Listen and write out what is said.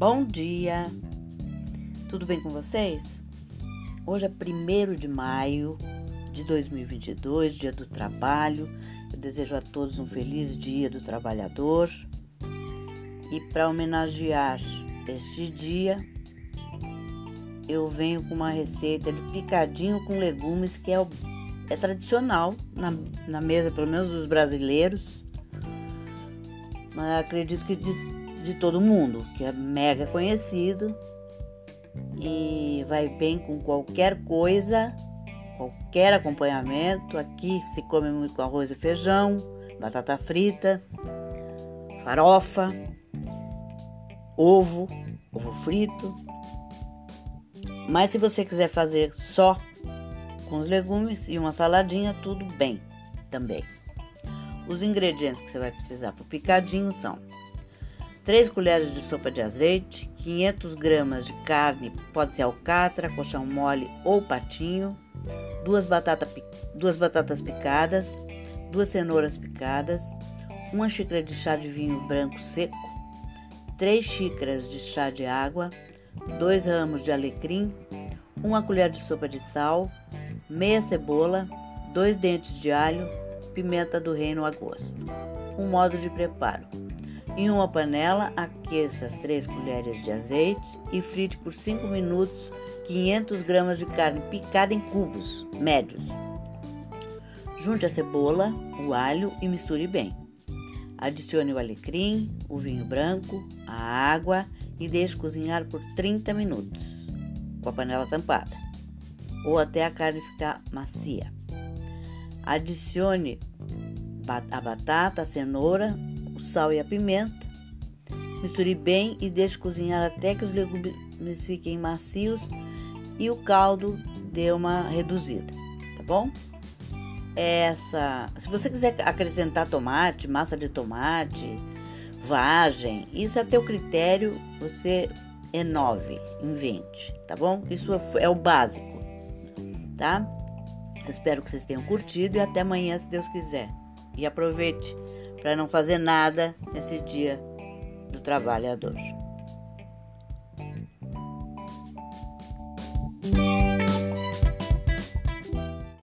Bom dia! Tudo bem com vocês? Hoje é 1 de maio de 2022, Dia do Trabalho. Eu desejo a todos um feliz Dia do Trabalhador. E para homenagear este dia, eu venho com uma receita de picadinho com legumes que é, é tradicional na, na mesa, pelo menos dos brasileiros. Mas acredito que de de todo mundo, que é mega conhecido e vai bem com qualquer coisa, qualquer acompanhamento. Aqui se come muito com arroz e feijão, batata frita, farofa, ovo, ovo frito. Mas se você quiser fazer só com os legumes e uma saladinha, tudo bem também. Os ingredientes que você vai precisar para o picadinho são 3 colheres de sopa de azeite, 500 gramas de carne, pode ser alcatra, colchão mole ou patinho, duas, batata, duas batatas picadas, duas cenouras picadas, uma xícara de chá de vinho branco seco, 3 xícaras de chá de água, 2 ramos de alecrim, uma colher de sopa de sal, meia cebola, 2 dentes de alho, pimenta do reino a gosto. Um modo de preparo. Em uma panela, aqueça as 3 colheres de azeite e frite por 5 minutos 500 gramas de carne picada em cubos médios. Junte a cebola, o alho e misture bem. Adicione o alecrim, o vinho branco, a água e deixe cozinhar por 30 minutos, com a panela tampada, ou até a carne ficar macia. Adicione a batata, a cenoura, o sal e a pimenta. Misture bem e deixe cozinhar até que os legumes fiquem macios e o caldo dê uma reduzida, tá bom? Essa, se você quiser acrescentar tomate, massa de tomate, vagem, isso é teu critério, você renove, invente, tá bom? Isso é o básico, tá? Espero que vocês tenham curtido e até amanhã, se Deus quiser. E aproveite para não fazer nada nesse dia do trabalhador.